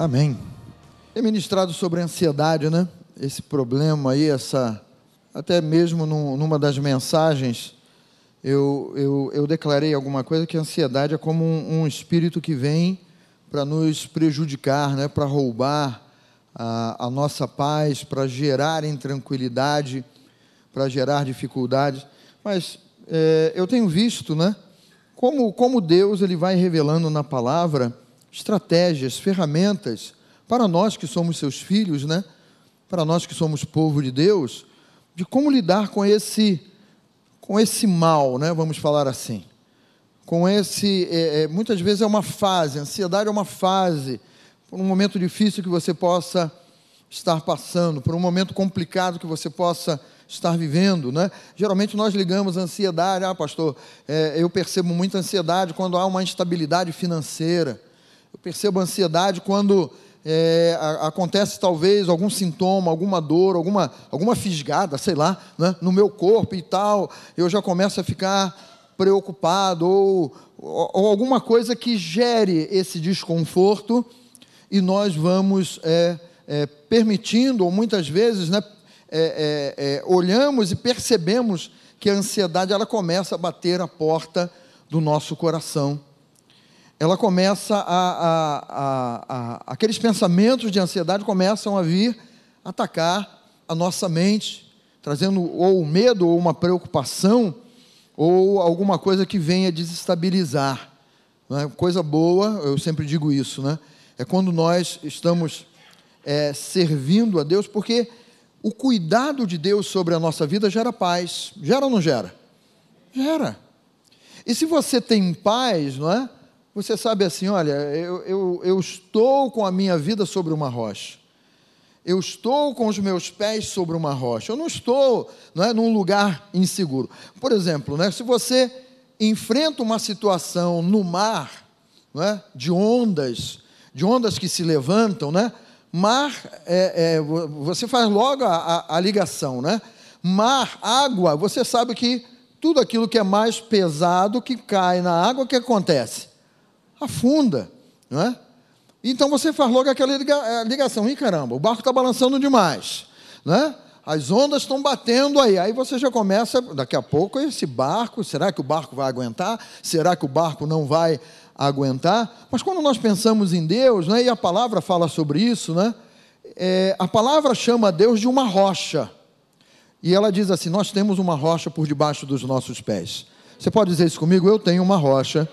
Amém. Tem ministrado sobre ansiedade, né? Esse problema aí, essa. Até mesmo num, numa das mensagens, eu, eu, eu, declarei alguma coisa que a ansiedade é como um, um espírito que vem para nos prejudicar, né? para roubar a, a nossa paz, para gerar intranquilidade, para gerar dificuldades. Mas é, eu tenho visto, né? Como, como Deus ele vai revelando na palavra estratégias, ferramentas para nós que somos seus filhos, né? Para nós que somos povo de Deus, de como lidar com esse com esse mal, né? Vamos falar assim. Com esse, é, é, muitas vezes é uma fase, a ansiedade é uma fase, por um momento difícil que você possa estar passando, por um momento complicado que você possa estar vivendo, né? Geralmente nós ligamos ansiedade, ah, pastor, é, eu percebo muita ansiedade quando há uma instabilidade financeira percebo ansiedade quando é, acontece talvez algum sintoma, alguma dor, alguma, alguma fisgada, sei lá, né, no meu corpo e tal, eu já começo a ficar preocupado ou, ou, ou alguma coisa que gere esse desconforto e nós vamos é, é, permitindo, ou muitas vezes, né, é, é, é, olhamos e percebemos que a ansiedade ela começa a bater a porta do nosso coração ela começa a, a, a, aqueles pensamentos de ansiedade começam a vir atacar a nossa mente, trazendo ou medo ou uma preocupação ou alguma coisa que venha desestabilizar. É? Coisa boa, eu sempre digo isso, né? É quando nós estamos é, servindo a Deus, porque o cuidado de Deus sobre a nossa vida gera paz. Gera ou não gera? Gera. E se você tem paz, não é? Você sabe assim, olha, eu, eu, eu estou com a minha vida sobre uma rocha. Eu estou com os meus pés sobre uma rocha. Eu não estou não é, num lugar inseguro. Por exemplo, né, se você enfrenta uma situação no mar, não é, de ondas, de ondas que se levantam, né? Mar, é, é, você faz logo a, a, a ligação, né? Mar, água, você sabe que tudo aquilo que é mais pesado que cai na água, o que acontece? Afunda, não é? Então você faz logo aquela eh, ligação, e caramba, o barco está balançando demais, né? As ondas estão batendo aí, aí você já começa, daqui a pouco, esse barco, será que o barco vai aguentar? Será que o barco não vai aguentar? Mas quando nós pensamos em Deus, né, e a palavra fala sobre isso, né? É, a palavra chama Deus de uma rocha. E ela diz assim: Nós temos uma rocha por debaixo dos nossos pés. Você pode dizer isso comigo? Eu tenho uma rocha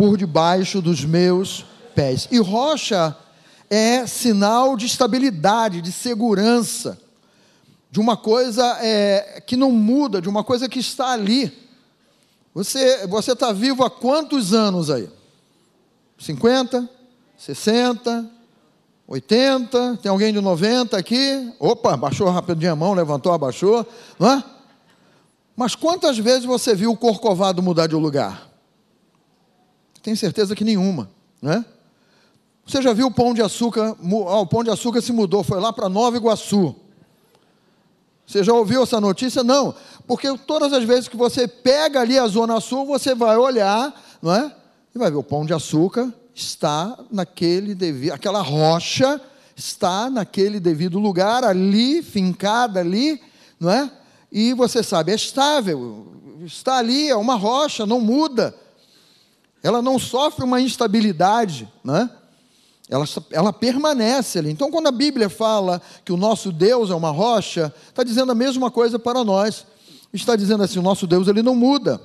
por debaixo dos meus pés. E rocha é sinal de estabilidade, de segurança, de uma coisa é, que não muda, de uma coisa que está ali. Você está vivo há quantos anos aí? 50, 60, 80, tem alguém de 90 aqui? Opa, baixou rapidinho a mão, levantou, abaixou, não é? Mas quantas vezes você viu o corcovado mudar de lugar? Tenho certeza que nenhuma, né? Você já viu o pão de açúcar? o pão de açúcar se mudou, foi lá para Nova Iguaçu. Você já ouviu essa notícia? Não, porque todas as vezes que você pega ali a Zona Sul, você vai olhar, não é? E vai ver o pão de açúcar está naquele devido, aquela rocha está naquele devido lugar, ali, fincada ali, não é? E você sabe, é estável, está ali, é uma rocha, não muda ela não sofre uma instabilidade, né? ela, ela permanece ali. Então, quando a Bíblia fala que o nosso Deus é uma rocha, está dizendo a mesma coisa para nós. Está dizendo assim: o nosso Deus ele não muda,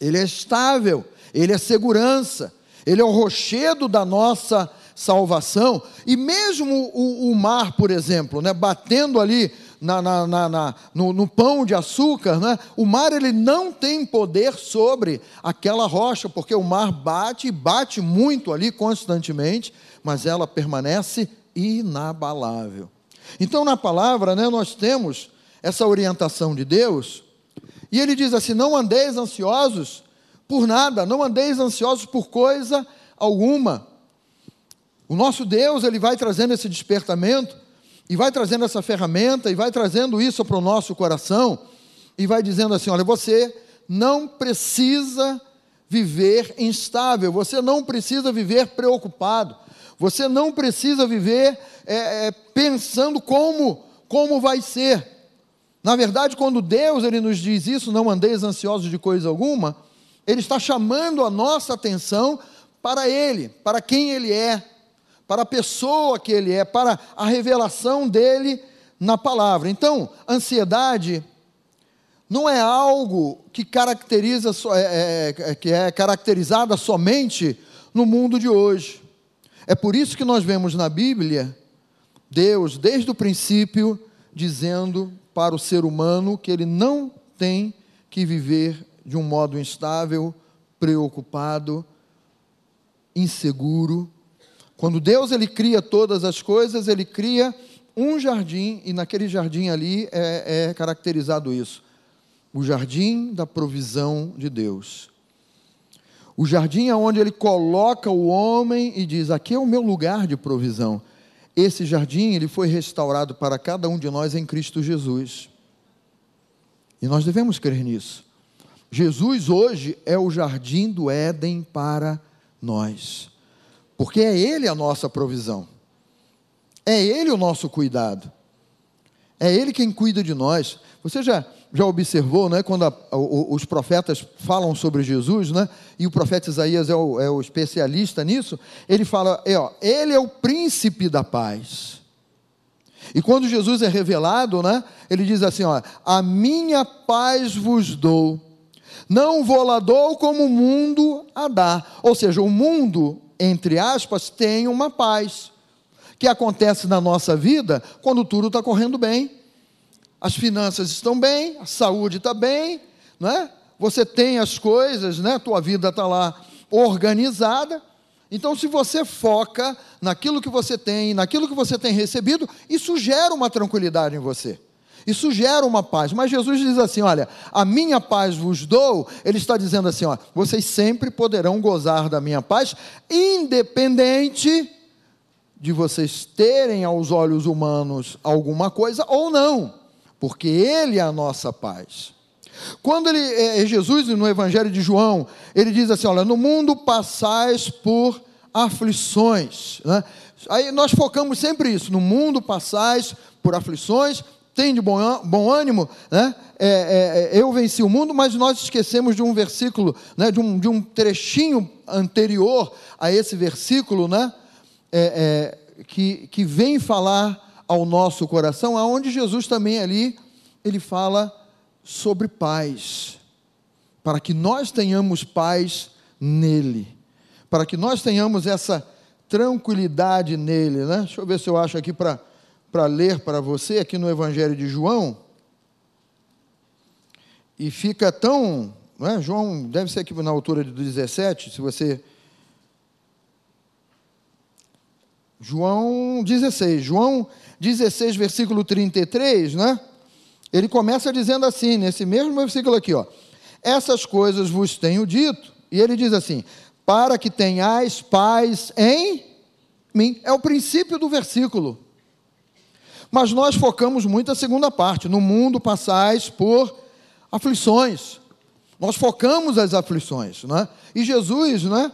ele é estável, ele é segurança, ele é o rochedo da nossa salvação. E mesmo o, o mar, por exemplo, né, batendo ali na, na, na, no, no, pão de açúcar, né? o mar ele não tem poder sobre aquela rocha, porque o mar bate e bate muito ali constantemente, mas ela permanece inabalável. Então, na palavra, né, nós temos essa orientação de Deus, e ele diz assim: não andeis ansiosos por nada, não andeis ansiosos por coisa alguma. O nosso Deus, ele vai trazendo esse despertamento e vai trazendo essa ferramenta, e vai trazendo isso para o nosso coração, e vai dizendo assim: olha, você não precisa viver instável, você não precisa viver preocupado, Você não precisa viver é, é, pensando como, como vai ser. Na verdade, quando Deus ele nos diz isso, não andeis ansiosos de coisa alguma, Ele está chamando a nossa atenção para Ele, para quem Ele é, para a pessoa que Ele é, para a revelação dele na palavra. Então, ansiedade não é algo que caracteriza é, é, é, que é caracterizada somente no mundo de hoje. É por isso que nós vemos na Bíblia Deus, desde o princípio, dizendo para o ser humano que ele não tem que viver de um modo instável, preocupado, inseguro. Quando Deus ele cria todas as coisas, ele cria um jardim e naquele jardim ali é, é caracterizado isso, o jardim da provisão de Deus. O jardim é onde ele coloca o homem e diz: aqui é o meu lugar de provisão. Esse jardim ele foi restaurado para cada um de nós em Cristo Jesus. E nós devemos crer nisso. Jesus hoje é o jardim do Éden para nós. Porque é ele a nossa provisão. É ele o nosso cuidado. É ele quem cuida de nós. Você já, já observou, né, quando a, o, os profetas falam sobre Jesus, né, e o profeta Isaías é o, é o especialista nisso, ele fala, é, ó, ele é o príncipe da paz. E quando Jesus é revelado, né, ele diz assim, ó, a minha paz vos dou, não vou lá dou como o mundo a dá. Ou seja, o mundo, entre aspas, tem uma paz que acontece na nossa vida quando tudo está correndo bem as finanças estão bem, a saúde está bem, não é? Você tem as coisas, né? Tua vida está lá organizada. Então, se você foca naquilo que você tem, naquilo que você tem recebido, isso gera uma tranquilidade em você. Isso gera uma paz. Mas Jesus diz assim: olha, a minha paz vos dou. Ele está dizendo assim: ó, vocês sempre poderão gozar da minha paz, independente de vocês terem aos olhos humanos alguma coisa ou não porque Ele é a nossa paz. Quando ele, é, é, Jesus, no Evangelho de João, ele diz assim: Olha, no mundo passais por aflições. Né? Aí nós focamos sempre isso: no mundo passais por aflições, tem de bom, ânimo, né? É, é, é, eu venci o mundo, mas nós esquecemos de um versículo, né? de, um, de um trechinho anterior a esse versículo, né? É, que, que vem falar ao nosso coração, aonde Jesus também ali ele fala sobre paz, para que nós tenhamos paz nele, para que nós tenhamos essa tranquilidade nele, né? Deixa eu ver se eu acho aqui para para ler para você aqui no Evangelho de João. E fica tão, é? João deve ser aqui na altura do 17, se você João 16. João 16, versículo 33, né? Ele começa dizendo assim, nesse mesmo versículo aqui, ó. Essas coisas vos tenho dito. E ele diz assim: para que tenhais paz em mim. É o princípio do versículo. Mas nós focamos muito a segunda parte. No mundo passais por aflições. Nós focamos as aflições, né? E Jesus, né?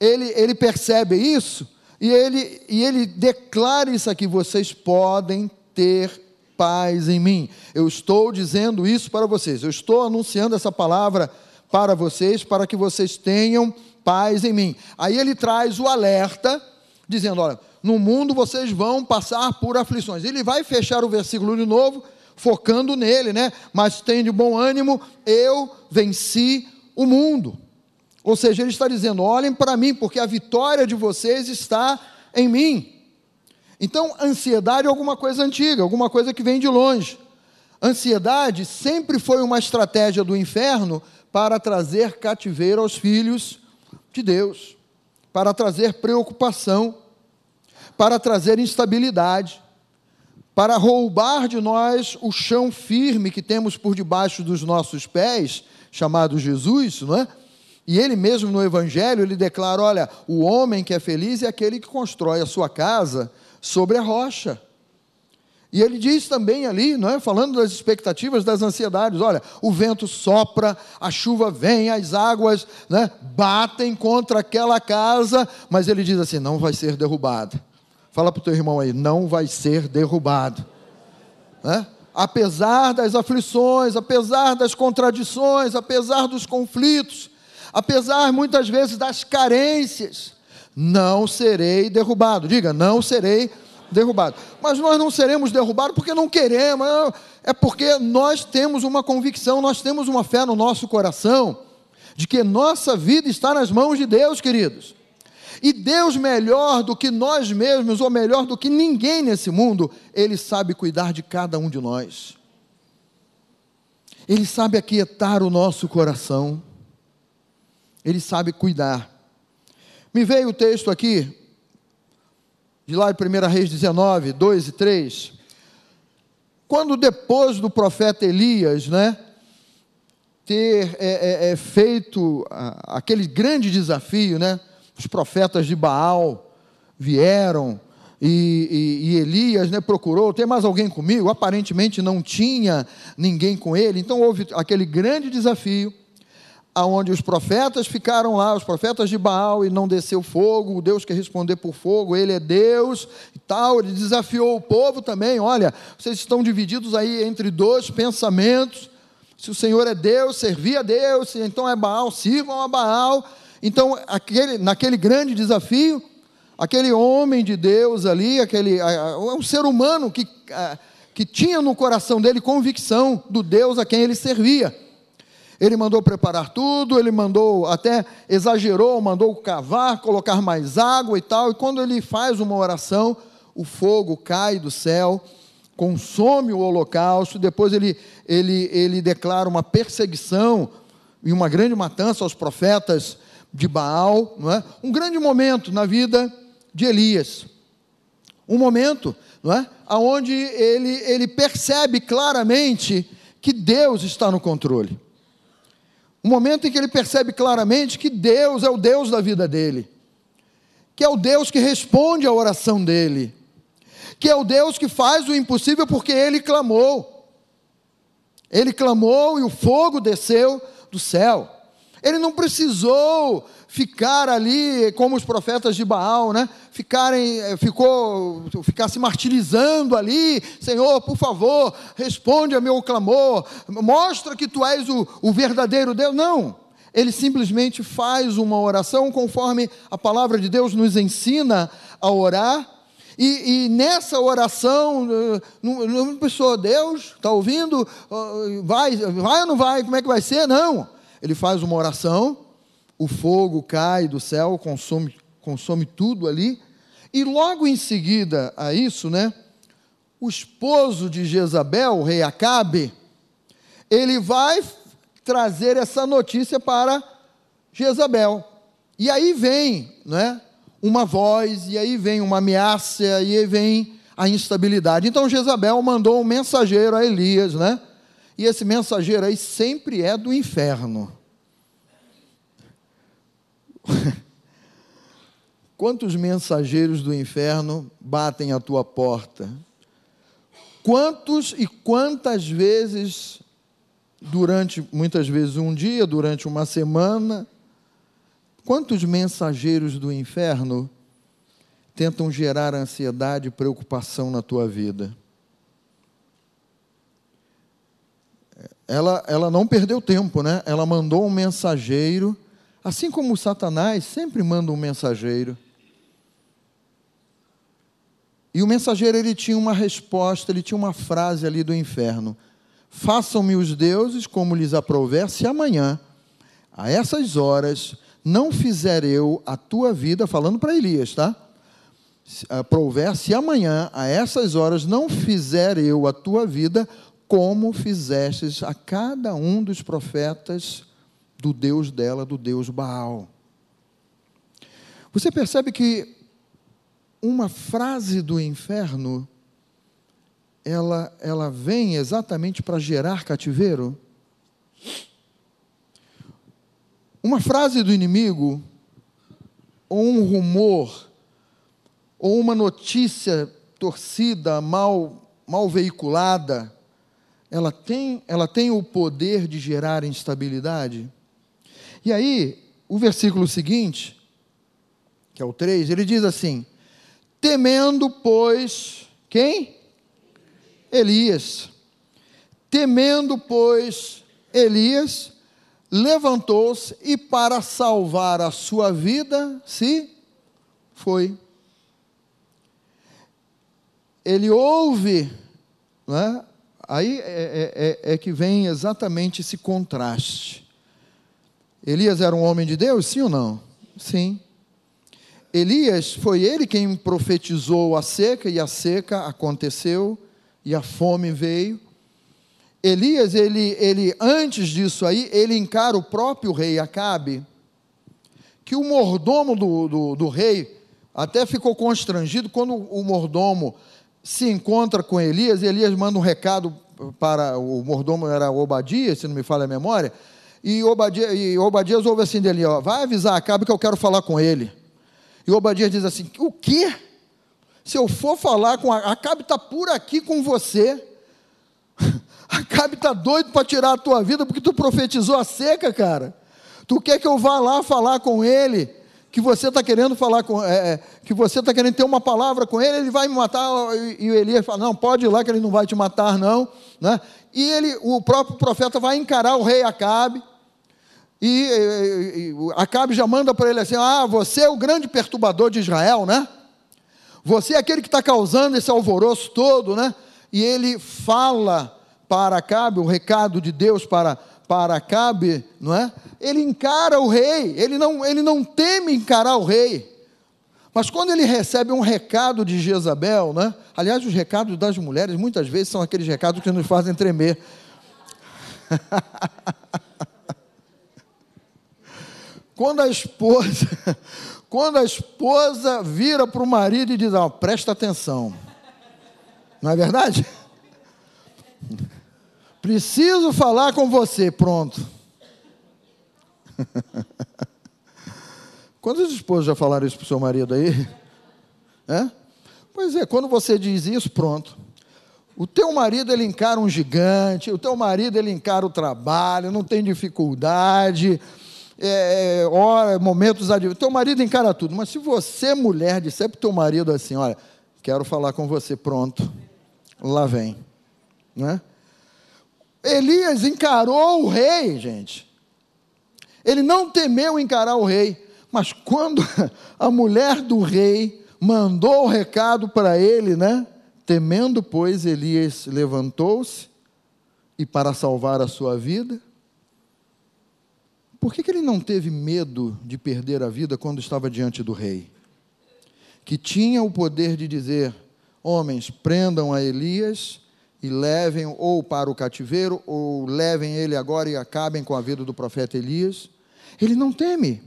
Ele, ele percebe isso e ele, e ele declara isso aqui: vocês podem ter paz em mim. Eu estou dizendo isso para vocês, eu estou anunciando essa palavra para vocês, para que vocês tenham paz em mim. Aí ele traz o alerta, dizendo: olha, no mundo vocês vão passar por aflições. Ele vai fechar o versículo de novo, focando nele, né? Mas tem de bom ânimo, eu venci o mundo. Ou seja, ele está dizendo: olhem para mim, porque a vitória de vocês está em mim. Então, ansiedade é alguma coisa antiga, alguma coisa que vem de longe. Ansiedade sempre foi uma estratégia do inferno para trazer cativeiro aos filhos de Deus, para trazer preocupação, para trazer instabilidade, para roubar de nós o chão firme que temos por debaixo dos nossos pés, chamado Jesus, não é? E ele mesmo no Evangelho, ele declara: olha, o homem que é feliz é aquele que constrói a sua casa sobre a rocha. E ele diz também ali, não é, falando das expectativas, das ansiedades, olha, o vento sopra, a chuva vem, as águas, né, batem contra aquela casa, mas ele diz assim, não vai ser derrubada. Fala para o teu irmão aí, não vai ser derrubado. Né? Apesar das aflições, apesar das contradições, apesar dos conflitos, apesar muitas vezes das carências, não serei derrubado. Diga, não serei derrubado derrubado. Mas nós não seremos derrubados porque não queremos, é porque nós temos uma convicção, nós temos uma fé no nosso coração de que nossa vida está nas mãos de Deus, queridos. E Deus, melhor do que nós mesmos, ou melhor do que ninguém nesse mundo, Ele sabe cuidar de cada um de nós. Ele sabe aquietar o nosso coração. Ele sabe cuidar. Me veio o texto aqui, de lá de 1 Reis 19, 2 e 3, quando depois do profeta Elias, né, ter é, é, é feito aquele grande desafio, né, os profetas de Baal vieram e, e, e, Elias né, procurou, tem mais alguém comigo? Aparentemente não tinha ninguém com ele, então houve aquele grande desafio aonde os profetas ficaram lá, os profetas de Baal, e não desceu fogo, o Deus quer responder por fogo, ele é Deus e tal. Ele desafiou o povo também: olha, vocês estão divididos aí entre dois pensamentos. Se o Senhor é Deus, servir a Deus, então é Baal, sirvam a Baal. Então, aquele, naquele grande desafio, aquele homem de Deus ali, aquele um ser humano que, que tinha no coração dele convicção do Deus a quem ele servia. Ele mandou preparar tudo, ele mandou, até exagerou, mandou cavar, colocar mais água e tal. E quando ele faz uma oração, o fogo cai do céu, consome o holocausto. Depois ele, ele, ele declara uma perseguição e uma grande matança aos profetas de Baal. Não é? Um grande momento na vida de Elias. Um momento não é? onde ele, ele percebe claramente que Deus está no controle. Um momento em que ele percebe claramente que Deus é o Deus da vida dele, que é o Deus que responde à oração dele, que é o Deus que faz o impossível porque ele clamou. Ele clamou e o fogo desceu do céu. Ele não precisou ficar ali como os profetas de Baal, né? Ficarem, eh, ficou, ficar se martirizando ali, Senhor, por favor, responde a meu clamor, mostra que tu és o, o verdadeiro Deus. Não, ele simplesmente faz uma oração conforme a palavra de Deus nos ensina a orar. E, e nessa oração, eh, não pessoa, Deus, está ouvindo? Vai, vai ou não vai? Como é que vai ser? Não. Ele faz uma oração o fogo cai do céu, consome, consome tudo ali. E logo em seguida a isso, né, o esposo de Jezabel, o rei Acabe, ele vai trazer essa notícia para Jezabel. E aí vem, né, uma voz, e aí vem uma ameaça, e aí vem a instabilidade. Então Jezabel mandou um mensageiro a Elias, né? E esse mensageiro aí sempre é do inferno. Quantos mensageiros do inferno batem à tua porta? Quantos e quantas vezes, durante, muitas vezes um dia, durante uma semana, quantos mensageiros do inferno tentam gerar ansiedade e preocupação na tua vida? Ela, ela não perdeu tempo, né? Ela mandou um mensageiro Assim como Satanás sempre manda um mensageiro. E o mensageiro ele tinha uma resposta, ele tinha uma frase ali do inferno: Façam-me os deuses como lhes aprouver, se amanhã, a essas horas, não fizer eu a tua vida, falando para Elias, tá? Aprouver, se amanhã, a essas horas, não fizer eu a tua vida, como fizestes a cada um dos profetas do Deus dela, do Deus Baal. Você percebe que uma frase do inferno ela, ela vem exatamente para gerar cativeiro? Uma frase do inimigo, ou um rumor, ou uma notícia torcida, mal mal veiculada, ela tem, ela tem o poder de gerar instabilidade? E aí, o versículo seguinte, que é o 3, ele diz assim: Temendo, pois, quem? Elias. Temendo, pois, Elias levantou-se e, para salvar a sua vida, se foi. Ele ouve, né? Aí é, é, é, é que vem exatamente esse contraste. Elias era um homem de Deus, sim ou não? Sim. Elias foi ele quem profetizou a seca, e a seca aconteceu, e a fome veio. Elias, ele, ele antes disso aí, ele encara o próprio rei Acabe, que o mordomo do, do, do rei até ficou constrangido quando o mordomo se encontra com Elias, e Elias manda um recado para o mordomo, era Obadias, se não me falha a memória, e Obadias, e Obadias ouve assim dele, ó, vai avisar Acabe que eu quero falar com ele. E Obadias diz assim, o quê? Se eu for falar com Acabe está por aqui com você, Acabe está doido para tirar a tua vida porque tu profetizou a seca, cara. Tu quer que eu vá lá falar com ele? Que você está querendo falar com, é, é, que você está querendo ter uma palavra com ele, ele vai me matar. E, o Elias fala: não, pode ir lá que ele não vai te matar, não. Né? E ele, o próprio profeta vai encarar o rei Acabe. E, e, e Acabe já manda para ele assim: ah, você é o grande perturbador de Israel, né? Você é aquele que está causando esse alvoroço todo, né? E ele fala para Acabe, o recado de Deus para, para Acabe, não é? Ele encara o rei, ele não, ele não teme encarar o rei. Mas quando ele recebe um recado de Jezabel, né? aliás, os recados das mulheres muitas vezes são aqueles recados que nos fazem tremer. quando a esposa, quando a esposa vira para o marido e diz: oh, presta atenção, não é verdade? Preciso falar com você, pronto. Quantos esposos já falaram isso para o seu marido aí? É? Pois é, quando você diz isso, pronto. O teu marido ele encara um gigante, o teu marido ele encara o trabalho, não tem dificuldade, é, hora, momentos adversos. Teu marido encara tudo, mas se você, mulher, disser para o teu marido assim: olha, quero falar com você, pronto, lá vem. Não é? Elias encarou o rei, gente. Ele não temeu encarar o rei, mas quando a mulher do rei mandou o recado para ele, né? Temendo, pois, Elias levantou-se e para salvar a sua vida. Por que, que ele não teve medo de perder a vida quando estava diante do rei? Que tinha o poder de dizer: homens, prendam a Elias e levem ou para o cativeiro, ou levem ele agora e acabem com a vida do profeta Elias. Ele não teme.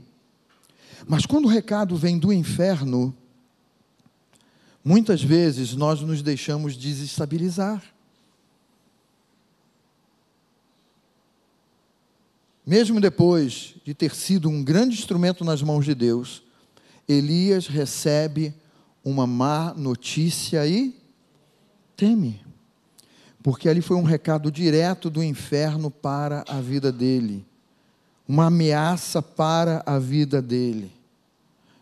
Mas quando o recado vem do inferno, muitas vezes nós nos deixamos desestabilizar. Mesmo depois de ter sido um grande instrumento nas mãos de Deus, Elias recebe uma má notícia e teme porque ali foi um recado direto do inferno para a vida dele, uma ameaça para a vida dele.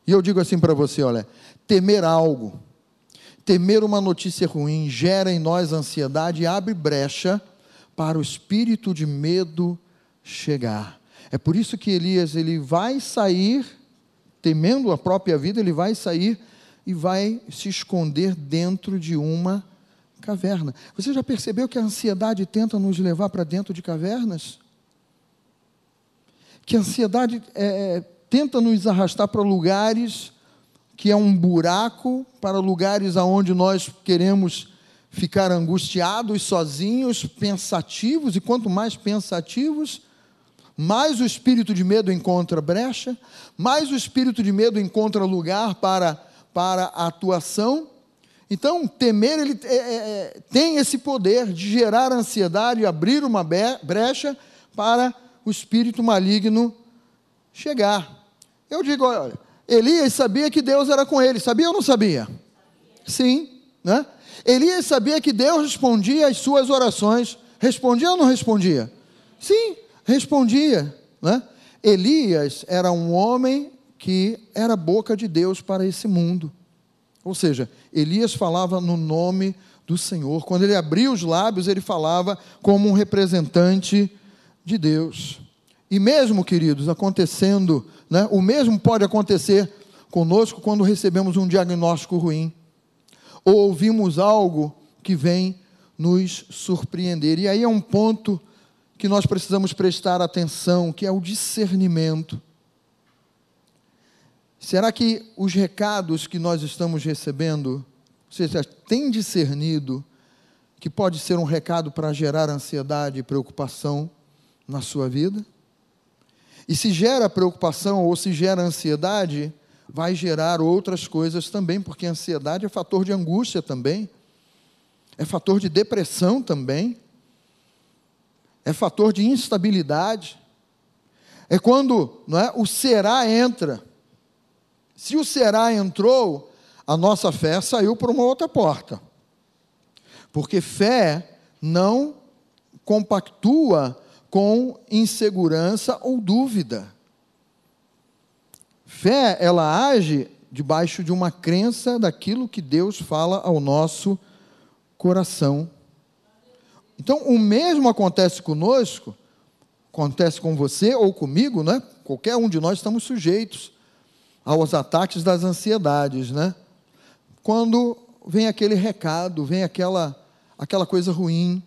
E eu digo assim para você: olha, temer algo, temer uma notícia ruim, gera em nós ansiedade e abre brecha para o espírito de medo chegar. É por isso que Elias ele vai sair, temendo a própria vida, ele vai sair e vai se esconder dentro de uma caverna. Você já percebeu que a ansiedade tenta nos levar para dentro de cavernas? Que a ansiedade é, é, tenta nos arrastar para lugares que é um buraco, para lugares aonde nós queremos ficar angustiados, sozinhos, pensativos, e quanto mais pensativos, mais o espírito de medo encontra brecha, mais o espírito de medo encontra lugar para, para a atuação, então, temer ele é, é, é, tem esse poder de gerar ansiedade e abrir uma brecha para o espírito maligno chegar. Eu digo, olha, Elias sabia que Deus era com ele, sabia ou não sabia? Sim, Né? Elias sabia que Deus respondia às suas orações. Respondia ou não respondia? Sim, respondia. Né? Elias era um homem que era boca de Deus para esse mundo. Ou seja, Elias falava no nome do Senhor. Quando ele abria os lábios, ele falava como um representante de Deus. E mesmo, queridos, acontecendo, né, o mesmo pode acontecer conosco quando recebemos um diagnóstico ruim, ou ouvimos algo que vem nos surpreender. E aí é um ponto que nós precisamos prestar atenção, que é o discernimento. Será que os recados que nós estamos recebendo, você já tem discernido que pode ser um recado para gerar ansiedade e preocupação na sua vida? E se gera preocupação ou se gera ansiedade, vai gerar outras coisas também, porque ansiedade é fator de angústia também, é fator de depressão também, é fator de instabilidade. É quando não é, o será entra. Se o será entrou, a nossa fé saiu por uma outra porta. Porque fé não compactua com insegurança ou dúvida. Fé, ela age debaixo de uma crença daquilo que Deus fala ao nosso coração. Então, o mesmo acontece conosco, acontece com você ou comigo, né? Qualquer um de nós estamos sujeitos aos ataques das ansiedades, né? Quando vem aquele recado, vem aquela aquela coisa ruim,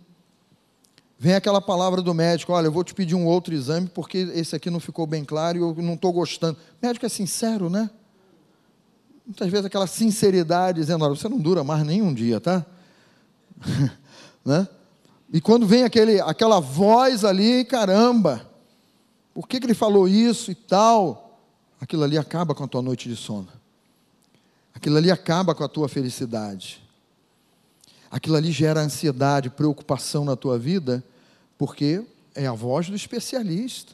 vem aquela palavra do médico, olha, eu vou te pedir um outro exame porque esse aqui não ficou bem claro e eu não estou gostando. O médico é sincero, né? Muitas vezes aquela sinceridade dizendo, olha, você não dura mais nenhum dia, tá? né? E quando vem aquele, aquela voz ali, caramba, por que, que ele falou isso e tal? Aquilo ali acaba com a tua noite de sono. Aquilo ali acaba com a tua felicidade. Aquilo ali gera ansiedade, preocupação na tua vida, porque é a voz do especialista.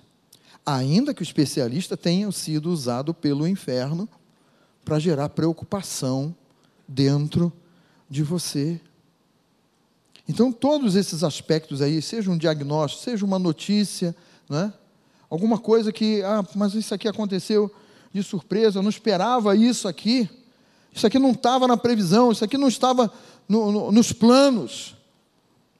Ainda que o especialista tenha sido usado pelo inferno para gerar preocupação dentro de você. Então, todos esses aspectos aí, seja um diagnóstico, seja uma notícia, né? Alguma coisa que, ah, mas isso aqui aconteceu de surpresa, eu não esperava isso aqui, isso aqui não estava na previsão, isso aqui não estava no, no, nos planos.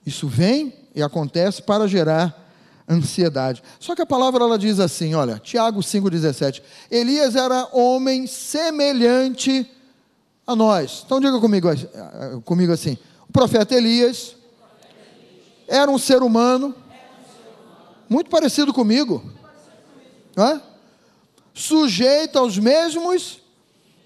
Isso vem e acontece para gerar ansiedade. Só que a palavra ela diz assim, olha, Tiago 5,17: Elias era homem semelhante a nós. Então diga comigo, comigo assim: o profeta Elias era um ser humano muito parecido comigo, sujeito aos mesmos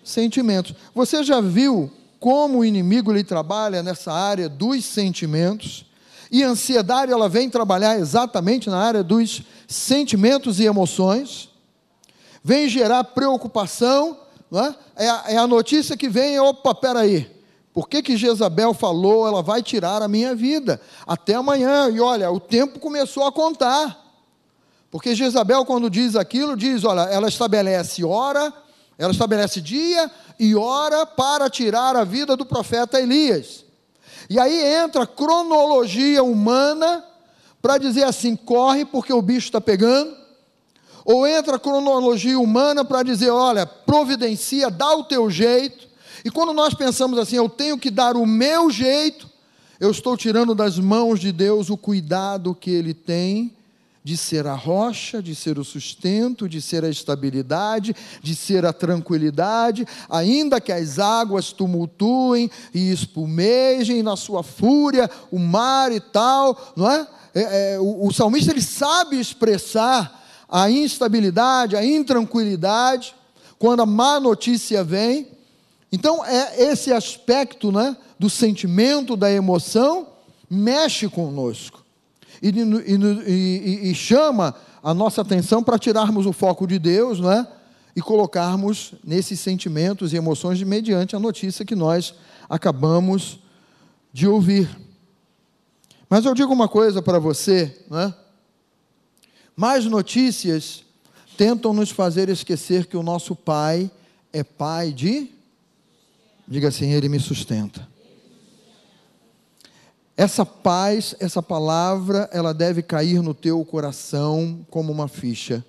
sentimentos. Você já viu como o inimigo lhe trabalha nessa área dos sentimentos? E a ansiedade ela vem trabalhar exatamente na área dos sentimentos e emoções, vem gerar preocupação, não é? É, a, é a notícia que vem, opa, peraí, por que, que Jezabel falou, ela vai tirar a minha vida? Até amanhã. E olha, o tempo começou a contar. Porque Jezabel, quando diz aquilo, diz: olha, ela estabelece hora, ela estabelece dia e hora para tirar a vida do profeta Elias. E aí entra a cronologia humana para dizer assim: corre porque o bicho está pegando. Ou entra a cronologia humana para dizer: olha, providencia, dá o teu jeito. E quando nós pensamos assim, eu tenho que dar o meu jeito, eu estou tirando das mãos de Deus o cuidado que Ele tem de ser a rocha, de ser o sustento, de ser a estabilidade, de ser a tranquilidade, ainda que as águas tumultuem e espumejem na sua fúria, o mar e tal, não é? é, é o, o salmista ele sabe expressar a instabilidade, a intranquilidade, quando a má notícia vem, então, é esse aspecto né, do sentimento, da emoção, mexe conosco e, e, e, e chama a nossa atenção para tirarmos o foco de Deus né, e colocarmos nesses sentimentos e emoções mediante a notícia que nós acabamos de ouvir. Mas eu digo uma coisa para você, né? mais notícias tentam nos fazer esquecer que o nosso Pai é Pai de Diga assim: Ele me sustenta. Essa paz, essa palavra, ela deve cair no teu coração como uma ficha.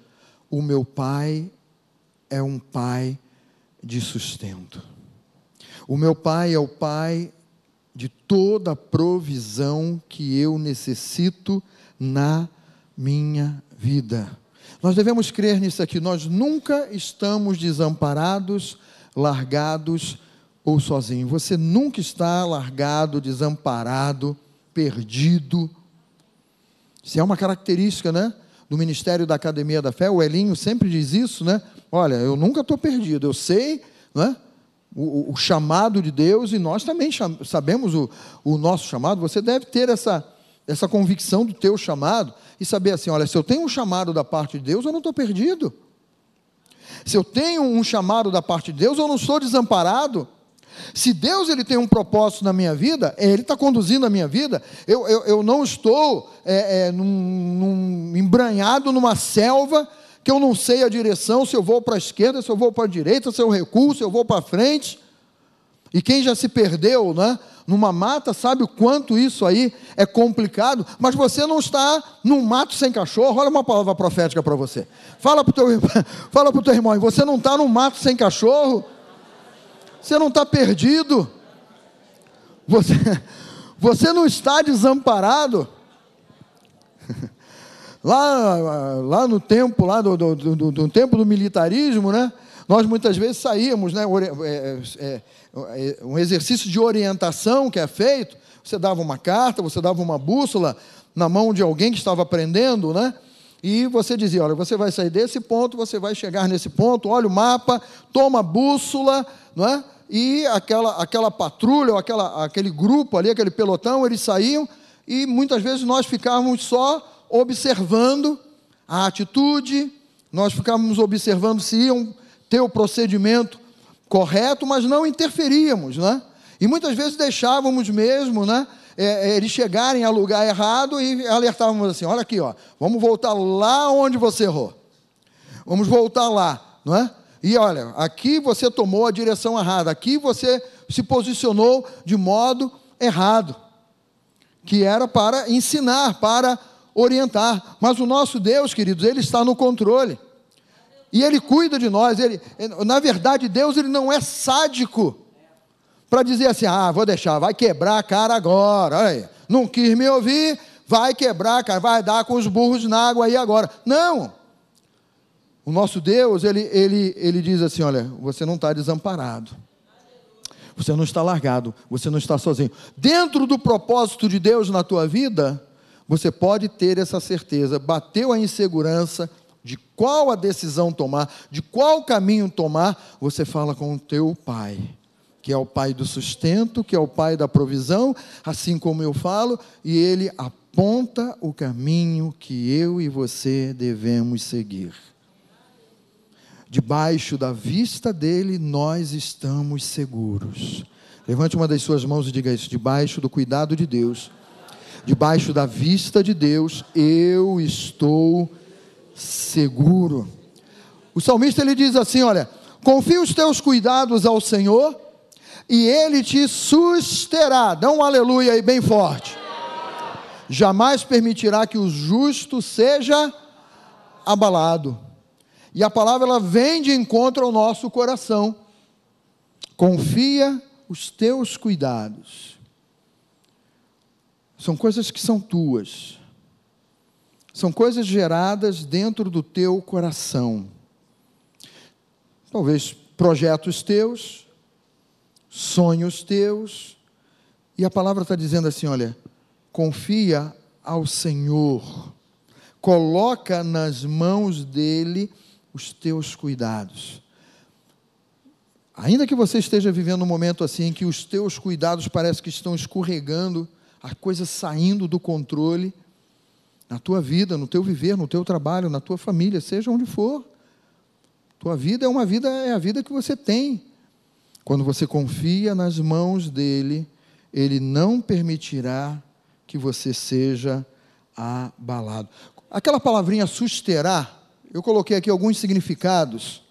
O meu pai é um pai de sustento. O meu pai é o pai de toda a provisão que eu necessito na minha vida. Nós devemos crer nisso aqui. Nós nunca estamos desamparados, largados ou sozinhos. Você nunca está largado, desamparado, perdido. Isso é uma característica, né? Do Ministério da Academia da Fé. O Elinho sempre diz isso, né? Olha, eu nunca estou perdido. Eu sei, né? O, o, chamado de Deus e nós também sabemos o, o nosso chamado. Você deve ter essa, essa convicção do teu chamado e saber assim: olha, se eu tenho um chamado da parte de Deus, eu não estou perdido. Se eu tenho um chamado da parte de Deus, eu não estou desamparado. Se Deus ele tem um propósito na minha vida, é, Ele está conduzindo a minha vida, eu, eu, eu não estou é, é, num, num, embranhado numa selva que eu não sei a direção, se eu vou para a esquerda, se eu vou para a direita, se eu recuo, se eu vou para frente. E quem já se perdeu né, numa mata sabe o quanto isso aí é complicado, mas você não está num mato sem cachorro. Olha uma palavra profética para você. Fala para o teu, teu irmão, você não está num mato sem cachorro, você não está perdido, você, você não está desamparado. Lá, lá no tempo, lá do, do, do, do tempo do militarismo, né? Nós muitas vezes saíamos, né? É, é, é, um exercício de orientação que é feito. Você dava uma carta, você dava uma bússola na mão de alguém que estava aprendendo, né? E você dizia: olha, você vai sair desse ponto, você vai chegar nesse ponto, olha o mapa, toma a bússola, não é? E aquela, aquela patrulha, ou aquela, aquele grupo ali, aquele pelotão, eles saíam, e muitas vezes nós ficávamos só observando a atitude, nós ficávamos observando se iam ter o procedimento correto, mas não interferíamos, né? E muitas vezes deixávamos mesmo, né? É, é, eles chegarem a lugar errado e alertávamos assim: olha aqui, ó, vamos voltar lá onde você errou. Vamos voltar lá, não é? E olha, aqui você tomou a direção errada, aqui você se posicionou de modo errado, que era para ensinar, para orientar. Mas o nosso Deus, queridos, ele está no controle. E ele cuida de nós. Ele, na verdade, Deus ele não é sádico para dizer assim: "Ah, vou deixar, vai quebrar a cara agora". Aí, não quis me ouvir, vai quebrar a cara, vai dar com os burros na água aí agora. Não. O nosso Deus, ele, ele, ele diz assim: olha, você não está desamparado. Você não está largado, você não está sozinho. Dentro do propósito de Deus na tua vida, você pode ter essa certeza. Bateu a insegurança de qual a decisão tomar, de qual caminho tomar, você fala com o teu pai, que é o pai do sustento, que é o pai da provisão, assim como eu falo, e ele aponta o caminho que eu e você devemos seguir. Debaixo da vista dele, nós estamos seguros. Levante uma das suas mãos e diga isso: debaixo do cuidado de Deus debaixo da vista de Deus, eu estou seguro. O salmista ele diz assim: Olha, confia os teus cuidados ao Senhor e ele te susterá. Dá um aleluia aí bem forte. Jamais permitirá que o justo seja abalado. E a palavra ela vem de encontro ao nosso coração. Confia os teus cuidados. São coisas que são tuas. São coisas geradas dentro do teu coração. Talvez projetos teus, sonhos teus. E a palavra está dizendo assim: olha, confia ao Senhor, coloca nas mãos dele os teus cuidados. Ainda que você esteja vivendo um momento assim em que os teus cuidados parecem que estão escorregando, a coisa saindo do controle na tua vida, no teu viver, no teu trabalho, na tua família, seja onde for. Tua vida é uma vida, é a vida que você tem. Quando você confia nas mãos dele, ele não permitirá que você seja abalado. Aquela palavrinha susterá, eu coloquei aqui alguns significados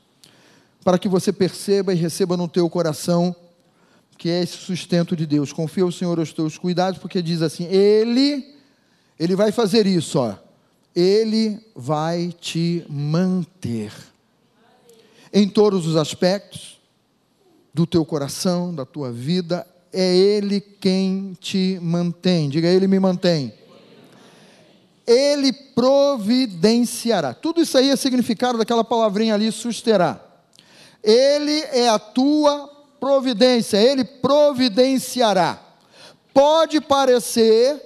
para que você perceba e receba no teu coração que é esse sustento de Deus. Confia o Senhor aos teus cuidados, porque diz assim: Ele, Ele vai fazer isso, ó. Ele vai te manter em todos os aspectos do teu coração, da tua vida. É Ele quem te mantém. Diga, Ele me mantém. Ele providenciará. Tudo isso aí é significado daquela palavrinha ali, susterá. Ele é a tua providência, ele providenciará. Pode parecer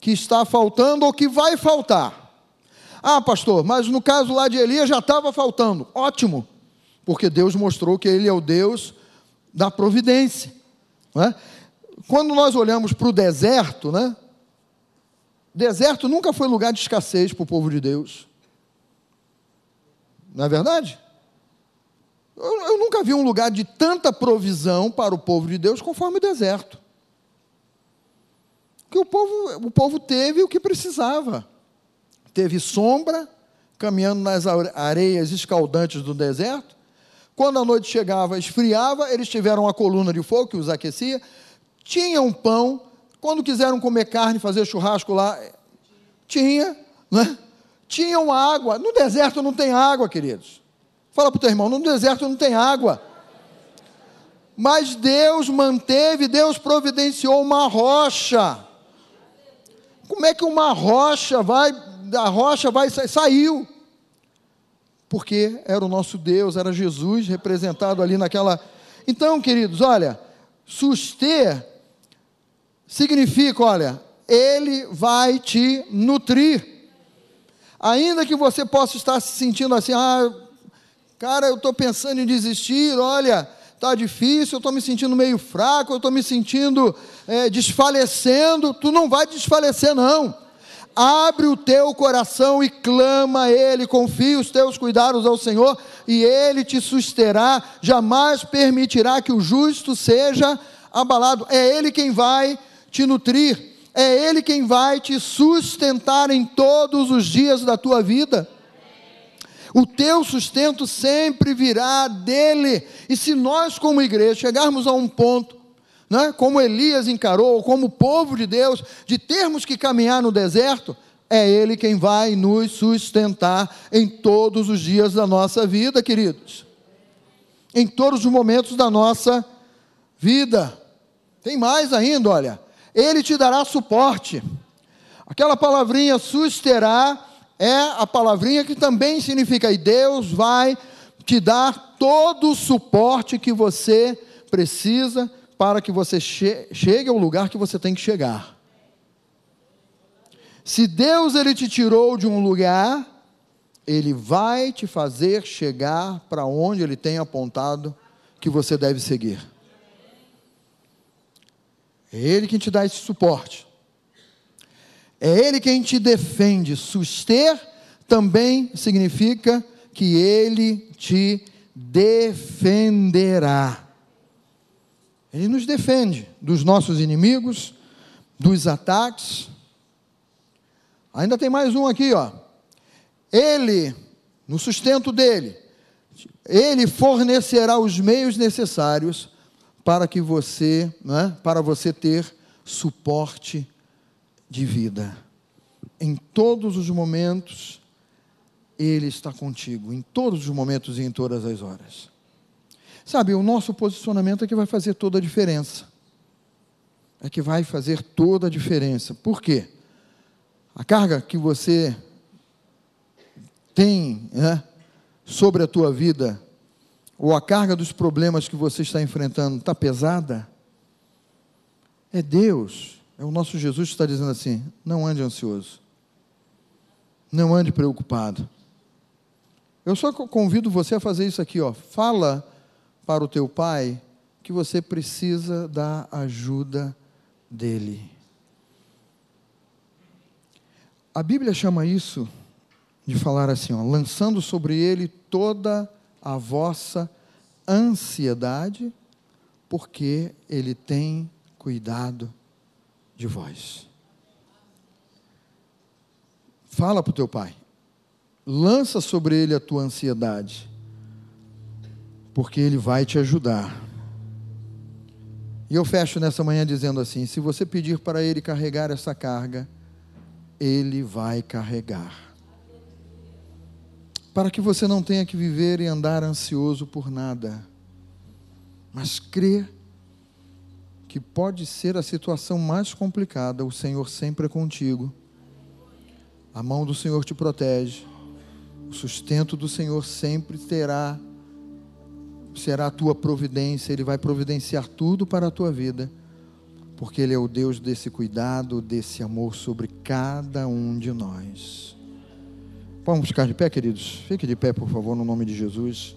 que está faltando ou que vai faltar. Ah, pastor, mas no caso lá de Elias já estava faltando. Ótimo, porque Deus mostrou que Ele é o Deus da providência. Né? Quando nós olhamos para o deserto, né? Deserto nunca foi lugar de escassez para o povo de Deus. Não é verdade? Eu, eu, nunca vi um lugar de tanta provisão para o povo de Deus conforme o deserto. Que o povo, o povo teve o que precisava. Teve sombra, caminhando nas areias escaldantes do deserto. Quando a noite chegava, esfriava, eles tiveram uma coluna de fogo que os aquecia. Tinham pão. Quando quiseram comer carne, fazer churrasco lá, tinha, né? Tinham água. No deserto não tem água, queridos. Fala para o teu irmão: no deserto não tem água. Mas Deus manteve, Deus providenciou uma rocha. Como é que uma rocha vai, a rocha vai, saiu? Porque era o nosso Deus, era Jesus representado ali naquela. Então, queridos, olha, suster significa, olha, Ele vai te nutrir. Ainda que você possa estar se sentindo assim, ah, Cara, eu estou pensando em desistir, olha, está difícil, eu estou me sentindo meio fraco, eu estou me sentindo é, desfalecendo. Tu não vai desfalecer, não. Abre o teu coração e clama a Ele, confia os teus cuidados ao Senhor e Ele te susterá, jamais permitirá que o justo seja abalado. É Ele quem vai te nutrir, é Ele quem vai te sustentar em todos os dias da tua vida. O teu sustento sempre virá dele. E se nós, como igreja, chegarmos a um ponto, né, como Elias encarou, como povo de Deus, de termos que caminhar no deserto, é Ele quem vai nos sustentar em todos os dias da nossa vida, queridos. Em todos os momentos da nossa vida. Tem mais ainda, olha. Ele te dará suporte. Aquela palavrinha susterá é a palavrinha que também significa, e Deus vai te dar todo o suporte que você precisa para que você che chegue ao lugar que você tem que chegar. Se Deus ele te tirou de um lugar, ele vai te fazer chegar para onde ele tem apontado que você deve seguir. É ele quem te dá esse suporte. É Ele quem te defende. Suster também significa que Ele te defenderá. Ele nos defende dos nossos inimigos, dos ataques. Ainda tem mais um aqui, ó. Ele, no sustento dele, ele fornecerá os meios necessários para que você, né, para você ter suporte de vida. Em todos os momentos, Ele está contigo, em todos os momentos e em todas as horas. Sabe, o nosso posicionamento é que vai fazer toda a diferença. É que vai fazer toda a diferença. Por quê? A carga que você tem né, sobre a tua vida, ou a carga dos problemas que você está enfrentando, está pesada? É Deus é o nosso Jesus que está dizendo assim: não ande ansioso, não ande preocupado. Eu só convido você a fazer isso aqui, ó. Fala para o teu pai que você precisa da ajuda dele. A Bíblia chama isso de falar assim, ó, lançando sobre ele toda a vossa ansiedade, porque ele tem cuidado de vós. Fala para o teu pai. Lança sobre ele a tua ansiedade, porque ele vai te ajudar. E eu fecho nessa manhã dizendo assim: se você pedir para Ele carregar essa carga, Ele vai carregar. Para que você não tenha que viver e andar ansioso por nada, mas crer que pode ser a situação mais complicada, o Senhor sempre é contigo. A mão do Senhor te protege. O sustento do Senhor sempre terá será a tua providência, ele vai providenciar tudo para a tua vida, porque ele é o Deus desse cuidado, desse amor sobre cada um de nós. Vamos ficar de pé, queridos? Fique de pé, por favor, no nome de Jesus.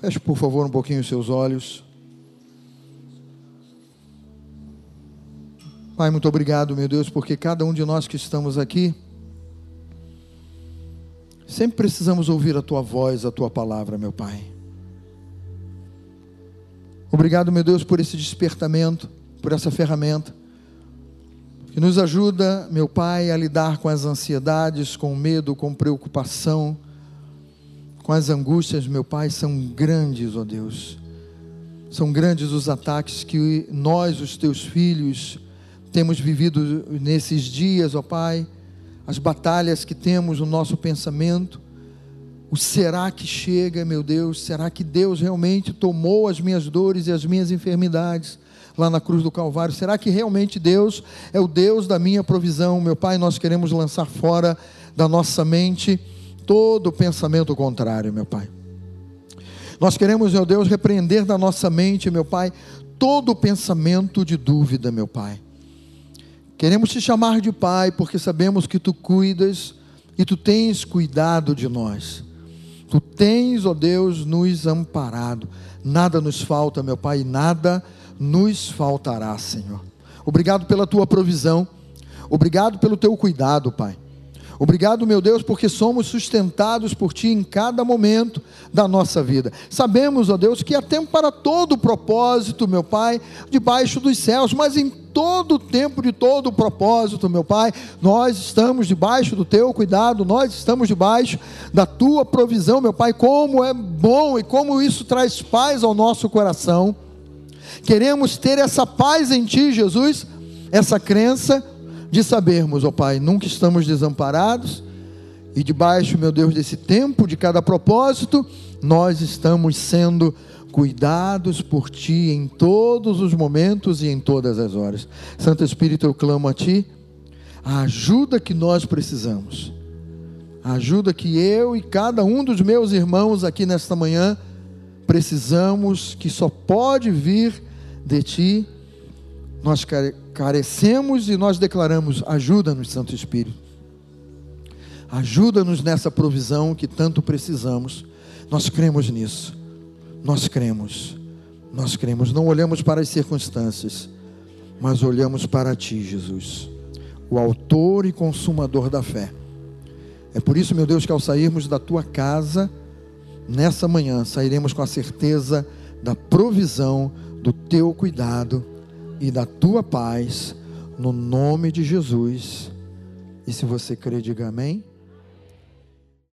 Feche, por favor, um pouquinho os seus olhos. Pai, muito obrigado, meu Deus, porque cada um de nós que estamos aqui, sempre precisamos ouvir a tua voz, a tua palavra, meu Pai. Obrigado, meu Deus, por esse despertamento, por essa ferramenta, que nos ajuda, meu Pai, a lidar com as ansiedades, com o medo, com preocupação, com as angústias, meu Pai, são grandes, ó Deus. São grandes os ataques que nós, os teus filhos, temos vivido nesses dias, ó Pai. As batalhas que temos no nosso pensamento. O será que chega, meu Deus? Será que Deus realmente tomou as minhas dores e as minhas enfermidades lá na cruz do Calvário? Será que realmente Deus é o Deus da minha provisão? Meu Pai, nós queremos lançar fora da nossa mente todo pensamento contrário, meu Pai. Nós queremos, meu Deus, repreender da nossa mente, meu Pai, todo pensamento de dúvida, meu Pai. Queremos te chamar de Pai, porque sabemos que tu cuidas e tu tens cuidado de nós. Tu tens, ó Deus, nos amparado. Nada nos falta, meu Pai, nada nos faltará, Senhor. Obrigado pela tua provisão. Obrigado pelo teu cuidado, Pai. Obrigado, meu Deus, porque somos sustentados por Ti em cada momento da nossa vida. Sabemos, ó Deus, que há tempo para todo o propósito, meu Pai, debaixo dos céus, mas em todo o tempo de todo o propósito, meu Pai, nós estamos debaixo do Teu cuidado, nós estamos debaixo da Tua provisão, meu Pai. Como é bom e como isso traz paz ao nosso coração. Queremos ter essa paz em Ti, Jesus, essa crença de sabermos, ó Pai, nunca estamos desamparados e debaixo, meu Deus, desse tempo, de cada propósito, nós estamos sendo cuidados por Ti em todos os momentos e em todas as horas. Santo Espírito, eu clamo a Ti, a ajuda que nós precisamos, a ajuda que eu e cada um dos meus irmãos aqui nesta manhã precisamos, que só pode vir de Ti nós carecemos e nós declaramos: ajuda-nos, Santo Espírito. Ajuda-nos nessa provisão que tanto precisamos. Nós cremos nisso. Nós cremos. Nós cremos. Não olhamos para as circunstâncias, mas olhamos para Ti, Jesus, o Autor e Consumador da fé. É por isso, meu Deus, que ao sairmos da Tua casa, nessa manhã, sairemos com a certeza da provisão, do Teu cuidado e da tua paz, no nome de Jesus. E se você crê, diga amém.